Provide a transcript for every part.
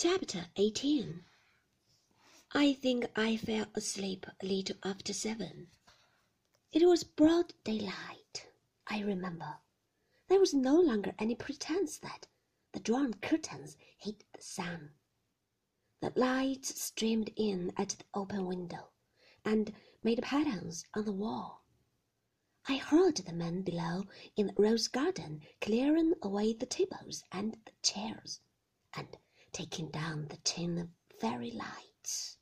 Chapter 18 I think I fell asleep a little after seven. It was broad daylight, I remember. There was no longer any pretence that the drawn curtains hid the sun. The light streamed in at the open window and made patterns on the wall. I heard the men below in the rose garden clearing away the tables and the chairs, and taking down the tin of fairy lights.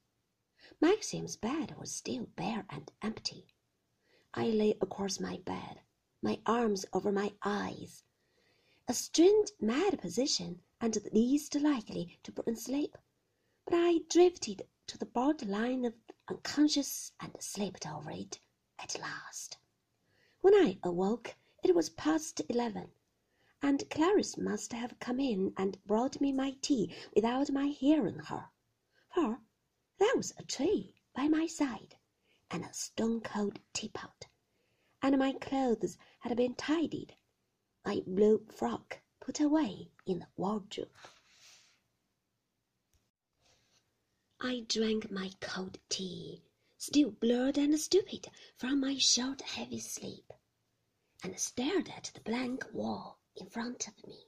Maxim's bed was still bare and empty. I lay across my bed, my arms over my eyes, a strange mad position and the least likely to bring sleep. But I drifted to the borderline of unconscious and slept over it at last. When I awoke, it was past eleven, and Clarice must have come in and brought me my tea without my hearing her, for there was a tray by my side, and a stone cold teapot, and my clothes had been tidied, my blue frock put away in the wardrobe. I drank my cold tea, still blurred and stupid from my short heavy sleep, and stared at the blank wall in front of me.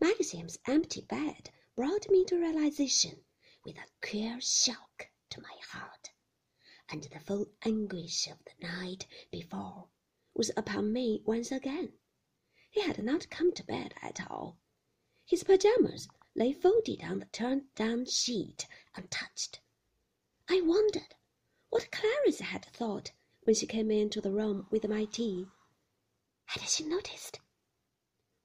Maxim's empty bed brought me to realization with a queer shock to my heart, and the full anguish of the night before was upon me once again. He had not come to bed at all. His pajamas lay folded on the turned down sheet untouched. I wondered what Clarice had thought when she came into the room with my tea. Had she noticed?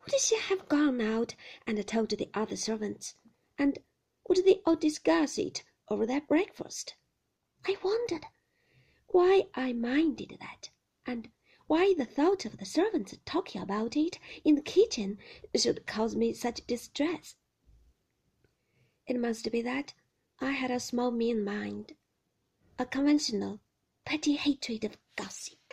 Would she have gone out and told the other servants, and would they all discuss it over their breakfast? I wondered why I minded that, and why the thought of the servants talking about it in the kitchen should cause me such distress. It must be that I had a small mean mind, a conventional, petty hatred of gossip.